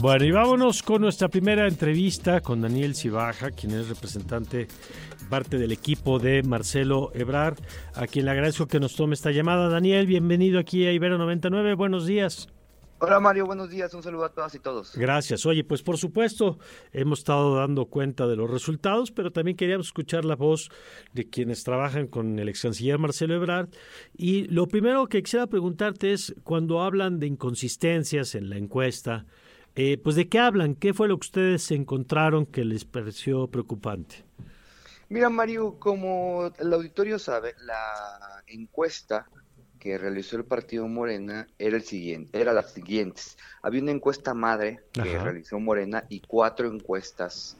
Bueno, y vámonos con nuestra primera entrevista con Daniel Cibaja, quien es representante, parte del equipo de Marcelo Ebrar, a quien le agradezco que nos tome esta llamada. Daniel, bienvenido aquí a Ibero 99, buenos días. Hola Mario, buenos días, un saludo a todas y todos. Gracias. Oye, pues por supuesto, hemos estado dando cuenta de los resultados, pero también queríamos escuchar la voz de quienes trabajan con el ex canciller Marcelo Ebrard. Y lo primero que quisiera preguntarte es, cuando hablan de inconsistencias en la encuesta, eh, pues de qué hablan, qué fue lo que ustedes encontraron que les pareció preocupante. Mira, Mario, como el auditorio sabe, la encuesta que realizó el partido Morena era el siguiente, era las siguientes. Había una encuesta madre que realizó Morena y cuatro encuestas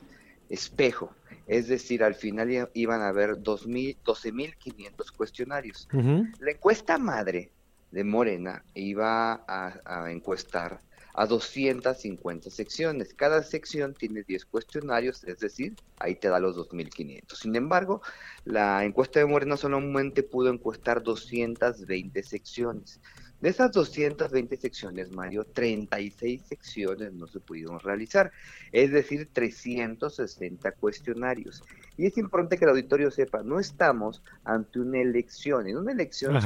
espejo. Es decir, al final iban a haber 12.500 cuestionarios. La encuesta madre de Morena iba a encuestar a 250 secciones. Cada sección tiene 10 cuestionarios, es decir, ahí te da los 2.500. Sin embargo, la encuesta de Morena solamente pudo encuestar 220 secciones. De esas 220 secciones, Mario, 36 secciones no se pudieron realizar, es decir, 360 cuestionarios. Y es importante que el auditorio sepa, no estamos ante una elección. En una elección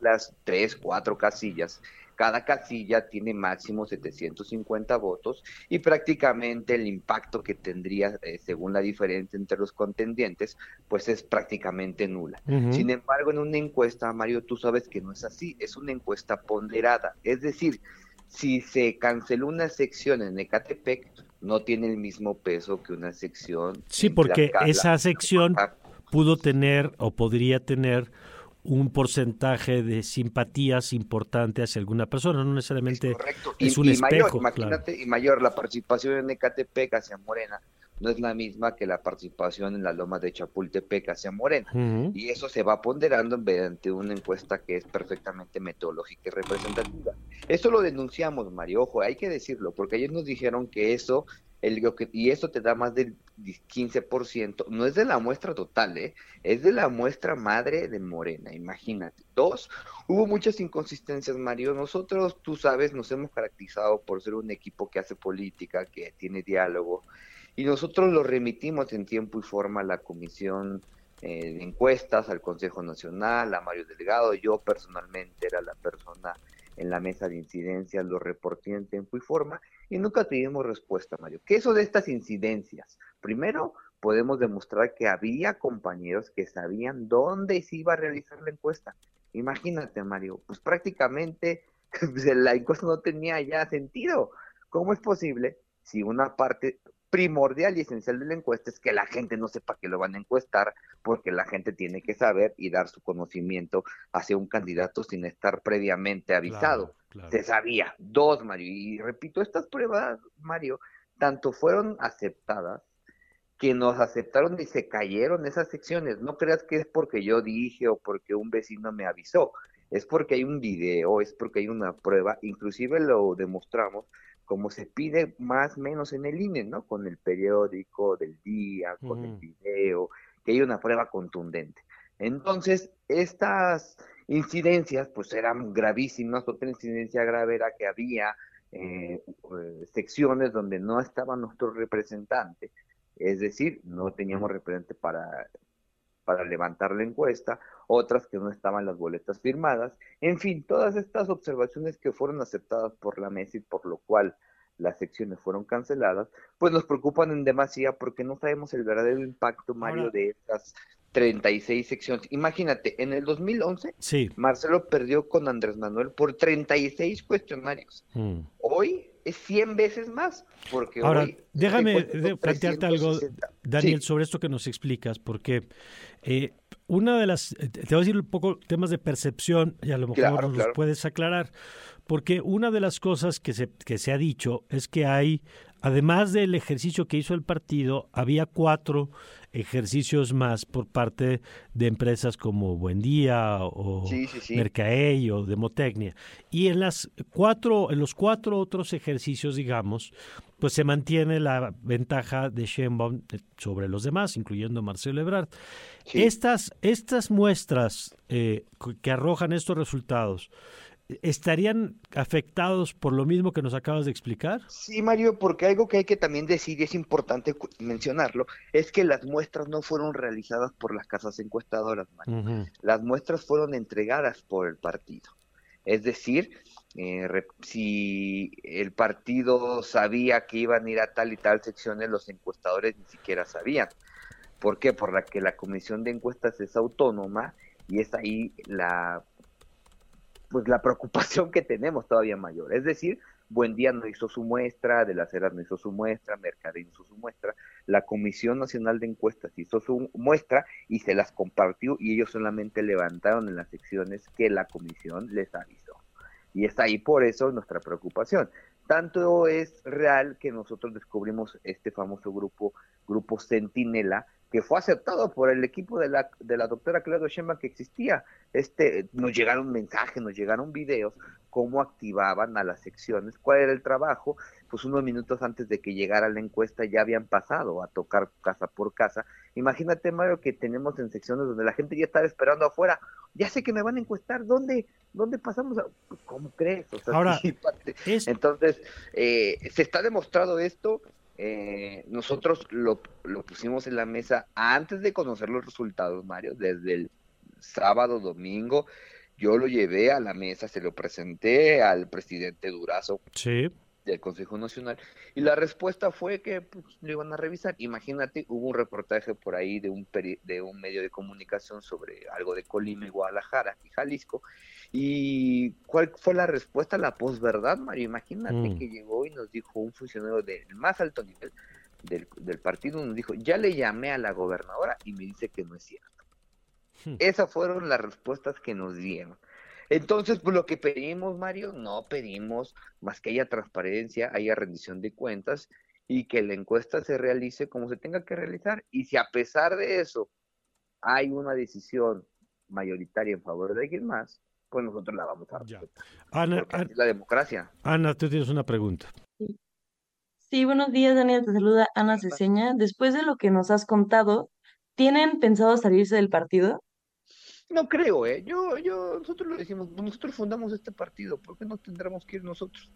las 3, 4 casillas cada casilla tiene máximo 750 votos y prácticamente el impacto que tendría eh, según la diferencia entre los contendientes pues es prácticamente nula. Sin embargo, en una encuesta, Mario, tú sabes que no es así, es una encuesta ponderada, es decir, si se canceló una sección en Ecatepec, no tiene el mismo peso que una sección. Sí, porque esa sección pudo tener o podría tener un porcentaje de simpatías importante hacia alguna persona, no necesariamente es, un espejo. Mayor, imagínate, y mayor, la participación en Ecatepec hacia Morena no es la misma que la participación en la loma de Chapultepec hacia Morena. Y eso se va ponderando mediante una encuesta que es perfectamente metodológica y representativa. Eso lo denunciamos, Mario, ojo, hay que decirlo, porque ayer nos dijeron que eso y eso te da más del 15%, no es de la muestra total, ¿eh? es de la muestra madre de Morena, imagínate. Dos, hubo muchas inconsistencias, Mario. Nosotros, tú sabes, nos hemos caracterizado por ser un equipo que hace política, que tiene diálogo, y nosotros lo remitimos en tiempo y forma a la comisión eh, de encuestas, al Consejo Nacional, a Mario Delgado. Yo personalmente era la persona en la mesa de incidencias, lo reporté en tiempo y forma, y nunca tuvimos respuesta, Mario. ¿Qué eso de estas incidencias? Primero, podemos demostrar que había compañeros que sabían dónde se iba a realizar la encuesta. Imagínate, Mario, pues prácticamente la encuesta no tenía ya sentido. ¿Cómo es posible si una parte primordial y esencial de la encuesta es que la gente no sepa que lo van a encuestar, porque la gente tiene que saber y dar su conocimiento hacia un candidato sin estar previamente avisado. Se sabía. Dos, Mario. Y repito, estas pruebas, Mario, tanto fueron aceptadas que nos aceptaron y se cayeron esas secciones. No creas que es porque yo dije o porque un vecino me avisó. Es porque hay un video, es porque hay una prueba, inclusive lo demostramos como se pide más o menos en el INE, ¿no? Con el periódico del día, con el video, que hay una prueba contundente. Entonces, estas incidencias, pues eran gravísimas. Otra incidencia grave era que había eh, eh, secciones donde no estaba nuestro representante, es decir, no teníamos representante para, para levantar la encuesta, otras que no estaban las boletas firmadas, en fin, todas estas observaciones que fueron aceptadas por la mesa y por lo cual las secciones fueron canceladas, pues nos preocupan en demasía porque no sabemos el verdadero impacto, Mario, de estas 36 secciones. Imagínate, en el 2011, sí. Marcelo perdió con Andrés Manuel por 36 cuestionarios. Mm. Hoy es 100 veces más. Porque Ahora, déjame plantearte algo, Daniel, sobre esto que nos explicas, porque eh, una de las, te voy a decir un poco temas de percepción y a lo mejor nos puedes aclarar, porque una de las cosas que se, que se ha dicho es que hay, además del ejercicio que hizo el partido, había cuatro ejercicios más por parte de empresas como Buendía o sí, o Demotecnia. Y en las cuatro, en los cuatro otros ejercicios, digamos, pues se mantiene la ventaja de Sheinbaum sobre los demás, incluyendo Marcelo Ebrard. Estas, estas muestras eh, que arrojan estos resultados, ¿estarían afectados por lo mismo que nos acabas de explicar? Sí, Mario, porque algo que hay que también decir y es importante mencionarlo, es que las muestras no fueron realizadas por las casas encuestadoras, Mario. Las muestras fueron entregadas por el partido. Es decir, eh, si el partido sabía que iban a ir a tal y tal secciones, los encuestadores ni siquiera sabían. ¿Por qué? Por la que la comisión de encuestas es autónoma y es ahí la pues la preocupación que tenemos todavía mayor. Es decir, Buendía no hizo su muestra, De las Heras no hizo su muestra, Mercadín hizo su muestra, la Comisión Nacional de Encuestas hizo su muestra y se las compartió y ellos solamente levantaron en las secciones que la comisión les avisó. Y está ahí por eso nuestra preocupación. Tanto es real que nosotros descubrimos este famoso grupo, Grupo Centinela, que fue aceptado por el equipo de la, de la doctora Claudio Sheinbaum que existía. Este, nos llegaron mensajes, nos llegaron videos, cómo activaban a las secciones, cuál era el trabajo, pues unos minutos antes de que llegara la encuesta ya habían pasado a tocar casa por casa. Imagínate, Mario, que tenemos en secciones donde la gente ya estaba esperando afuera, ya sé que me van a encuestar, ¿dónde, dónde pasamos? ¿Cómo crees? Ahora, entonces, eh, se está demostrado esto, eh, nosotros lo, lo, pusimos en la mesa antes de conocer los resultados, Mario, desde el sábado, domingo. Yo lo llevé a la mesa, se lo presenté al presidente Durazo del Consejo Nacional y la respuesta fue que pues, lo iban a revisar. Imagínate, hubo un reportaje por ahí de un, de un medio de comunicación sobre algo de Colima y Guadalajara y Jalisco ¿Y cuál fue la respuesta? La posverdad, Mario. Imagínate mm. que llegó y nos dijo un funcionario del más alto nivel del, del, partido, nos dijo, ya le llamé a la gobernadora y me dice que no es cierto. Hmm. Esas fueron las respuestas que nos dieron. Entonces, pues lo que pedimos, Mario, no pedimos más que haya transparencia, haya rendición de cuentas y que la encuesta se realice como se tenga que realizar. Y si a pesar de eso hay una decisión mayoritaria en favor de alguien más, pues nosotros la vamos a respetar. Ana, la democracia. Ana, tú tienes una pregunta. Sí. buenos días, Daniel. Te saluda Ana Ceseña. Después de lo que nos has contado, ¿tienen pensado salirse del partido? No creo, ¿eh? Yo, yo, nosotros lo decimos, nosotros fundamos este partido, ¿por qué no tendremos que ir nosotros?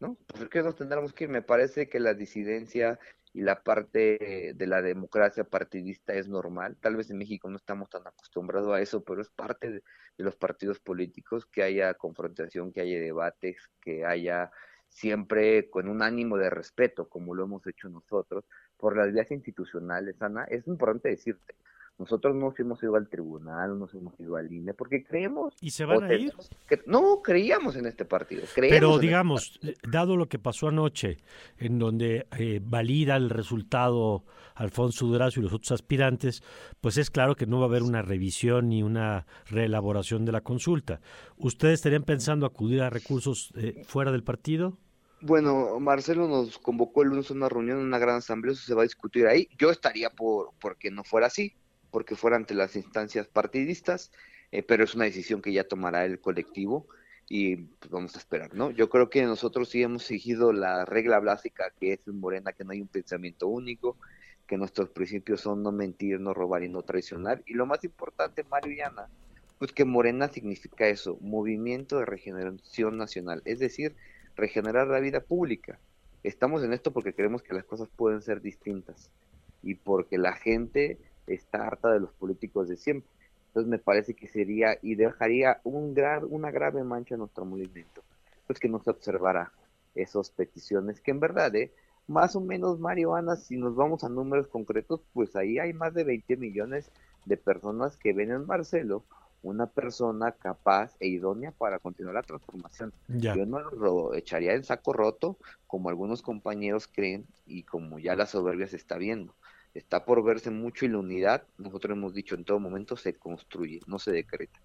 ¿No? ¿Por qué nos tendremos que ir? Me parece que la disidencia y la parte de la democracia partidista es normal. Tal vez en México no estamos tan acostumbrados a eso, pero es parte de, los partidos políticos que haya confrontación, que haya debates, que haya siempre con un ánimo de respeto, como lo hemos hecho nosotros, por las vías institucionales, Ana. Es importante decirte, nosotros no hemos ido al tribunal, no hemos ido al INE, porque creemos... ¿Y se van a ir? Que, no, creíamos en este partido. Pero este digamos, dado lo que pasó anoche, en donde eh, valida el resultado Alfonso Durazo y los otros aspirantes, pues es claro que no va a haber una revisión ni una reelaboración de la consulta. ¿Ustedes estarían pensando acudir a recursos eh, fuera del partido? Bueno, Marcelo nos convocó el lunes a una reunión, una gran asamblea, eso se va a discutir ahí. Yo estaría por porque no fuera así porque fuera ante las instancias partidistas, eh, pero es una decisión que ya tomará el colectivo y pues, vamos a esperar, ¿no? Yo creo que nosotros sí hemos seguido la regla básica que es en Morena, que no hay un pensamiento único, que nuestros principios son no mentir, no robar y no traicionar. Y lo más importante, Mario y Ana, pues que Morena significa eso, movimiento de regeneración nacional, es decir, regenerar la vida pública. Estamos en esto porque creemos que las cosas pueden ser distintas y porque la gente está harta de los políticos de siempre. Entonces me parece que sería y dejaría un una grave mancha en nuestro movimiento, pues que no se observara esas peticiones, que en verdad, ¿eh? más o menos, Mario Ana, si nos vamos a números concretos, pues ahí hay más de 20 millones de personas que ven en Marcelo una persona capaz e idónea para continuar la transformación. Yo no lo echaría en saco roto, como algunos compañeros creen y como ya la soberbia se está viendo está por verse mucho y la unidad, nosotros hemos dicho en todo momento, se construye, no se decreta.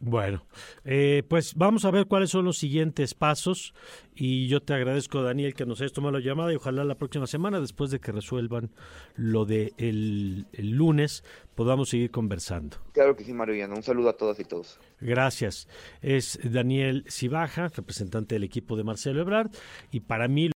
Bueno, eh, pues vamos a ver cuáles son los siguientes pasos y yo te agradezco, Daniel, que nos hayas tomado la llamada y ojalá la próxima semana, después de que resuelvan lo de el, lunes, podamos seguir conversando. Claro que sí, Mariano. Un saludo a todas y todos. Gracias. Es Daniel Cibaja, representante del equipo de Marcelo Ebrard, y para mí